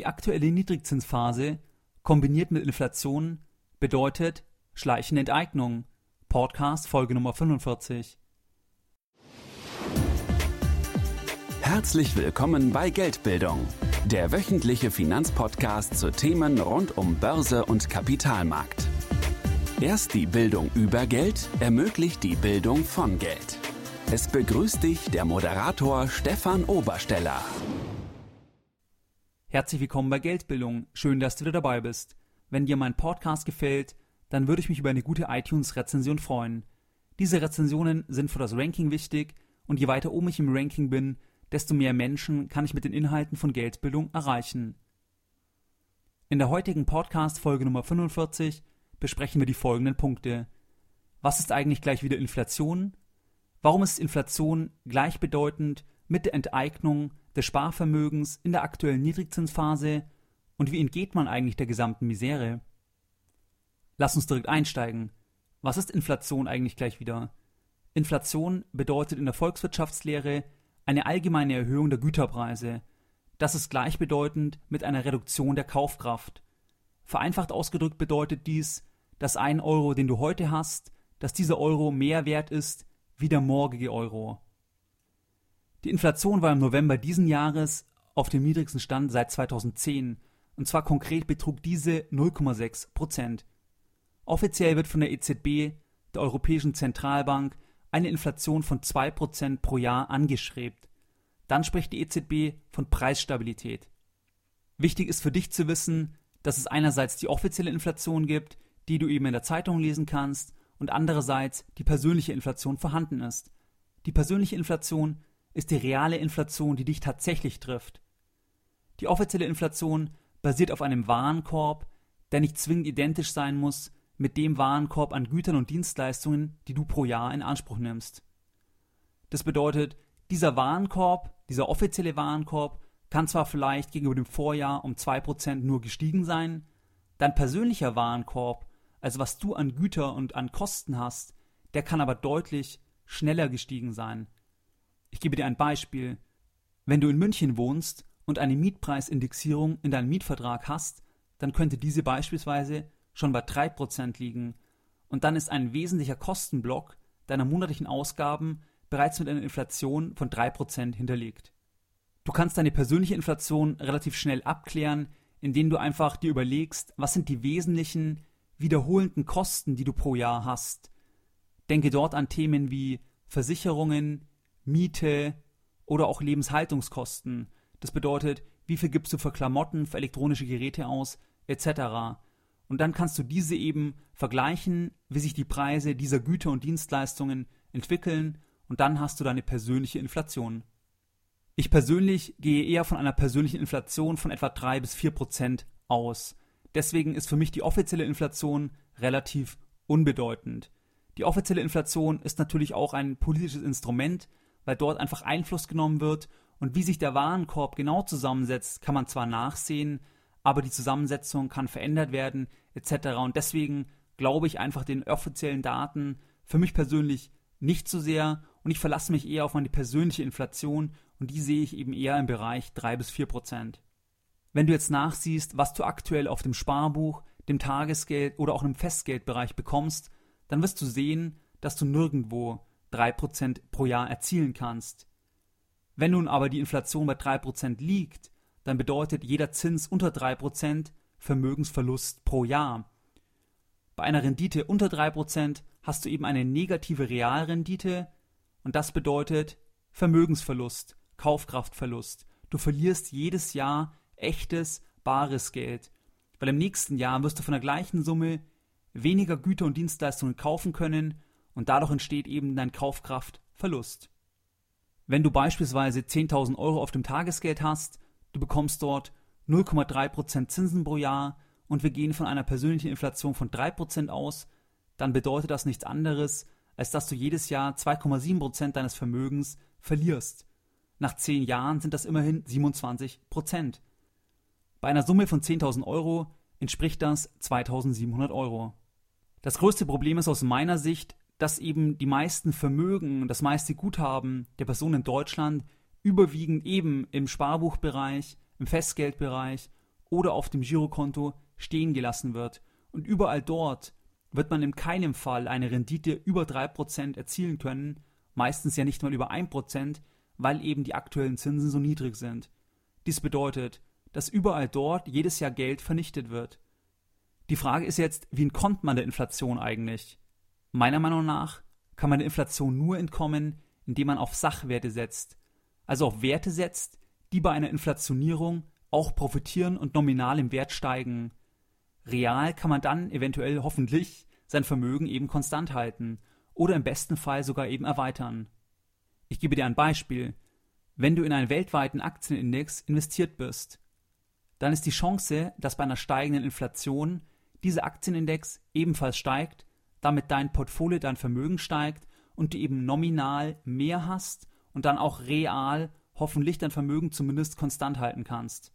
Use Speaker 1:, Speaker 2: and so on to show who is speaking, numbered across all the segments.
Speaker 1: Die aktuelle Niedrigzinsphase kombiniert mit Inflation bedeutet schleichende Enteignung. Podcast Folge Nummer 45.
Speaker 2: Herzlich willkommen bei Geldbildung, der wöchentliche Finanzpodcast zu Themen rund um Börse und Kapitalmarkt. Erst die Bildung über Geld ermöglicht die Bildung von Geld. Es begrüßt dich der Moderator Stefan Obersteller.
Speaker 1: Herzlich willkommen bei Geldbildung. Schön, dass du wieder dabei bist. Wenn dir mein Podcast gefällt, dann würde ich mich über eine gute iTunes-Rezension freuen. Diese Rezensionen sind für das Ranking wichtig und je weiter oben ich im Ranking bin, desto mehr Menschen kann ich mit den Inhalten von Geldbildung erreichen. In der heutigen Podcast-Folge Nummer 45 besprechen wir die folgenden Punkte. Was ist eigentlich gleich wieder Inflation? Warum ist Inflation gleichbedeutend mit der Enteignung des Sparvermögens in der aktuellen Niedrigzinsphase und wie entgeht man eigentlich der gesamten Misere? Lass uns direkt einsteigen. Was ist Inflation eigentlich gleich wieder? Inflation bedeutet in der Volkswirtschaftslehre eine allgemeine Erhöhung der Güterpreise. Das ist gleichbedeutend mit einer Reduktion der Kaufkraft. Vereinfacht ausgedrückt bedeutet dies, dass ein Euro, den du heute hast, dass dieser Euro mehr wert ist wie der morgige Euro. Die Inflation war im November diesen Jahres auf dem niedrigsten Stand seit 2010, und zwar konkret betrug diese 0,6 Prozent. Offiziell wird von der EZB, der Europäischen Zentralbank, eine Inflation von 2 Prozent pro Jahr angestrebt. Dann spricht die EZB von Preisstabilität. Wichtig ist für dich zu wissen, dass es einerseits die offizielle Inflation gibt, die du eben in der Zeitung lesen kannst, und andererseits die persönliche Inflation vorhanden ist. Die persönliche Inflation ist die reale Inflation, die dich tatsächlich trifft. Die offizielle Inflation basiert auf einem Warenkorb, der nicht zwingend identisch sein muss mit dem Warenkorb an Gütern und Dienstleistungen, die du pro Jahr in Anspruch nimmst. Das bedeutet, dieser Warenkorb, dieser offizielle Warenkorb, kann zwar vielleicht gegenüber dem Vorjahr um 2% nur gestiegen sein, dein persönlicher Warenkorb also was du an Güter und an Kosten hast, der kann aber deutlich schneller gestiegen sein. Ich gebe dir ein Beispiel. Wenn du in München wohnst und eine Mietpreisindexierung in deinem Mietvertrag hast, dann könnte diese beispielsweise schon bei 3% liegen. Und dann ist ein wesentlicher Kostenblock deiner monatlichen Ausgaben bereits mit einer Inflation von 3% hinterlegt. Du kannst deine persönliche Inflation relativ schnell abklären, indem du einfach dir überlegst, was sind die wesentlichen wiederholenden Kosten, die du pro Jahr hast. Denke dort an Themen wie Versicherungen, Miete oder auch Lebenshaltungskosten. Das bedeutet, wie viel gibst du für Klamotten, für elektronische Geräte aus, etc. Und dann kannst du diese eben vergleichen, wie sich die Preise dieser Güter und Dienstleistungen entwickeln und dann hast du deine persönliche Inflation. Ich persönlich gehe eher von einer persönlichen Inflation von etwa drei bis vier Prozent aus. Deswegen ist für mich die offizielle Inflation relativ unbedeutend. Die offizielle Inflation ist natürlich auch ein politisches Instrument, weil dort einfach Einfluss genommen wird und wie sich der Warenkorb genau zusammensetzt, kann man zwar nachsehen, aber die Zusammensetzung kann verändert werden etc. Und deswegen glaube ich einfach den offiziellen Daten für mich persönlich nicht so sehr und ich verlasse mich eher auf meine persönliche Inflation und die sehe ich eben eher im Bereich 3 bis 4 Prozent. Wenn du jetzt nachsiehst, was du aktuell auf dem Sparbuch, dem Tagesgeld oder auch im Festgeldbereich bekommst, dann wirst du sehen, dass du nirgendwo 3% pro Jahr erzielen kannst. Wenn nun aber die Inflation bei 3% liegt, dann bedeutet jeder Zins unter 3% Vermögensverlust pro Jahr. Bei einer Rendite unter 3% hast du eben eine negative Realrendite und das bedeutet Vermögensverlust, Kaufkraftverlust. Du verlierst jedes Jahr echtes, bares Geld. Weil im nächsten Jahr wirst du von der gleichen Summe weniger Güter und Dienstleistungen kaufen können und dadurch entsteht eben dein Kaufkraftverlust. Wenn du beispielsweise 10.000 Euro auf dem Tagesgeld hast, du bekommst dort 0,3% Zinsen pro Jahr und wir gehen von einer persönlichen Inflation von 3% aus, dann bedeutet das nichts anderes, als dass du jedes Jahr 2,7% deines Vermögens verlierst. Nach 10 Jahren sind das immerhin 27%. Bei einer Summe von 10.000 Euro entspricht das 2.700 Euro. Das größte Problem ist aus meiner Sicht, dass eben die meisten Vermögen, das meiste Guthaben der Personen in Deutschland überwiegend eben im Sparbuchbereich, im Festgeldbereich oder auf dem Girokonto stehen gelassen wird. Und überall dort wird man in keinem Fall eine Rendite über 3% erzielen können, meistens ja nicht mal über 1%, weil eben die aktuellen Zinsen so niedrig sind. Dies bedeutet, dass überall dort jedes Jahr Geld vernichtet wird. Die Frage ist jetzt, wie entkommt man der Inflation eigentlich? Meiner Meinung nach kann man der Inflation nur entkommen, indem man auf Sachwerte setzt, also auf Werte setzt, die bei einer Inflationierung auch profitieren und nominal im Wert steigen. Real kann man dann eventuell hoffentlich sein Vermögen eben konstant halten oder im besten Fall sogar eben erweitern. Ich gebe dir ein Beispiel. Wenn du in einen weltweiten Aktienindex investiert bist, dann ist die Chance, dass bei einer steigenden Inflation dieser Aktienindex ebenfalls steigt, damit dein Portfolio, dein Vermögen steigt und du eben nominal mehr hast und dann auch real hoffentlich dein Vermögen zumindest konstant halten kannst.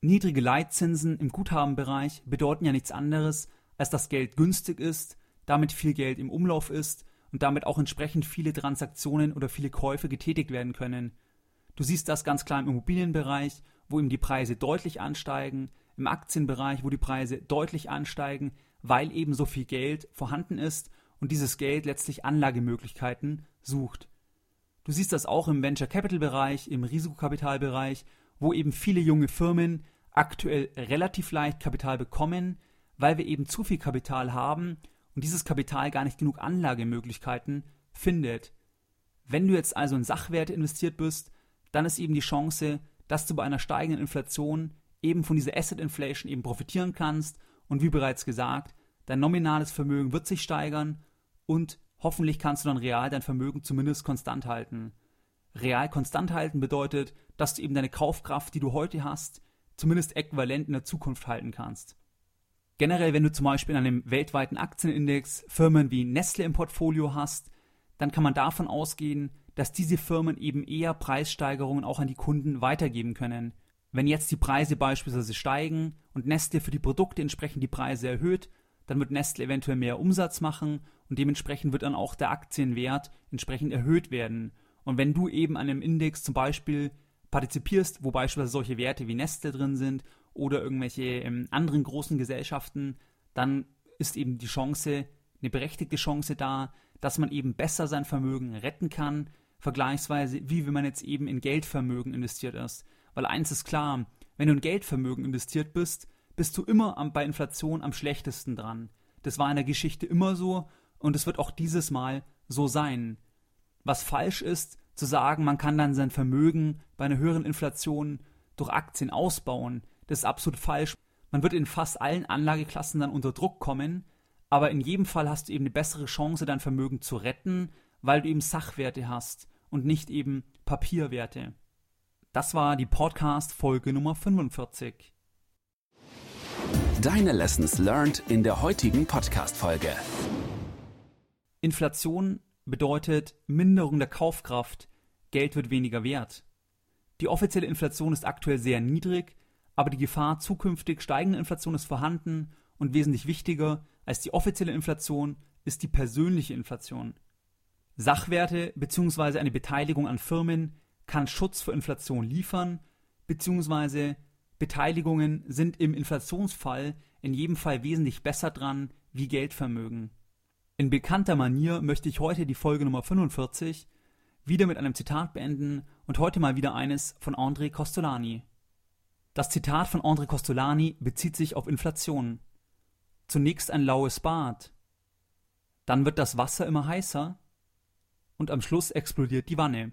Speaker 1: Niedrige Leitzinsen im Guthabenbereich bedeuten ja nichts anderes, als dass Geld günstig ist, damit viel Geld im Umlauf ist und damit auch entsprechend viele Transaktionen oder viele Käufe getätigt werden können. Du siehst das ganz klar im Immobilienbereich, wo eben die Preise deutlich ansteigen, im Aktienbereich, wo die Preise deutlich ansteigen, weil eben so viel Geld vorhanden ist und dieses Geld letztlich Anlagemöglichkeiten sucht. Du siehst das auch im Venture Capital Bereich, im Risikokapitalbereich, wo eben viele junge Firmen aktuell relativ leicht Kapital bekommen, weil wir eben zu viel Kapital haben und dieses Kapital gar nicht genug Anlagemöglichkeiten findet. Wenn du jetzt also in Sachwerte investiert bist, dann ist eben die Chance, dass du bei einer steigenden Inflation eben von dieser Asset Inflation eben profitieren kannst und wie bereits gesagt, dein nominales Vermögen wird sich steigern und hoffentlich kannst du dann real dein Vermögen zumindest konstant halten. Real konstant halten bedeutet, dass du eben deine Kaufkraft, die du heute hast, zumindest äquivalent in der Zukunft halten kannst. Generell, wenn du zum Beispiel in einem weltweiten Aktienindex Firmen wie Nestle im Portfolio hast, dann kann man davon ausgehen, dass diese Firmen eben eher Preissteigerungen auch an die Kunden weitergeben können. Wenn jetzt die Preise beispielsweise steigen und Nestle für die Produkte entsprechend die Preise erhöht, dann wird Nestle eventuell mehr Umsatz machen und dementsprechend wird dann auch der Aktienwert entsprechend erhöht werden. Und wenn du eben an einem Index zum Beispiel partizipierst, wo beispielsweise solche Werte wie Nestle drin sind oder irgendwelche ähm, anderen großen Gesellschaften, dann ist eben die Chance, eine berechtigte Chance da, dass man eben besser sein Vermögen retten kann, vergleichsweise wie wenn man jetzt eben in Geldvermögen investiert ist. Weil eins ist klar, wenn du in Geldvermögen investiert bist, bist du immer am, bei Inflation am schlechtesten dran. Das war in der Geschichte immer so und es wird auch dieses Mal so sein. Was falsch ist, zu sagen, man kann dann sein Vermögen bei einer höheren Inflation durch Aktien ausbauen, das ist absolut falsch. Man wird in fast allen Anlageklassen dann unter Druck kommen, aber in jedem Fall hast du eben eine bessere Chance, dein Vermögen zu retten, weil du eben Sachwerte hast und nicht eben Papierwerte. Das war die Podcast Folge Nummer 45.
Speaker 2: Deine Lessons learned in der heutigen Podcast Folge.
Speaker 1: Inflation bedeutet Minderung der Kaufkraft, Geld wird weniger wert. Die offizielle Inflation ist aktuell sehr niedrig, aber die Gefahr zukünftig steigender Inflation ist vorhanden und wesentlich wichtiger als die offizielle Inflation ist die persönliche Inflation. Sachwerte bzw. eine Beteiligung an Firmen kann Schutz vor Inflation liefern, bzw. Beteiligungen sind im Inflationsfall in jedem Fall wesentlich besser dran wie Geldvermögen. In bekannter Manier möchte ich heute die Folge Nummer 45 wieder mit einem Zitat beenden und heute mal wieder eines von André Costolani. Das Zitat von André Costolani bezieht sich auf Inflation. Zunächst ein laues Bad, dann wird das Wasser immer heißer und am Schluss explodiert die Wanne.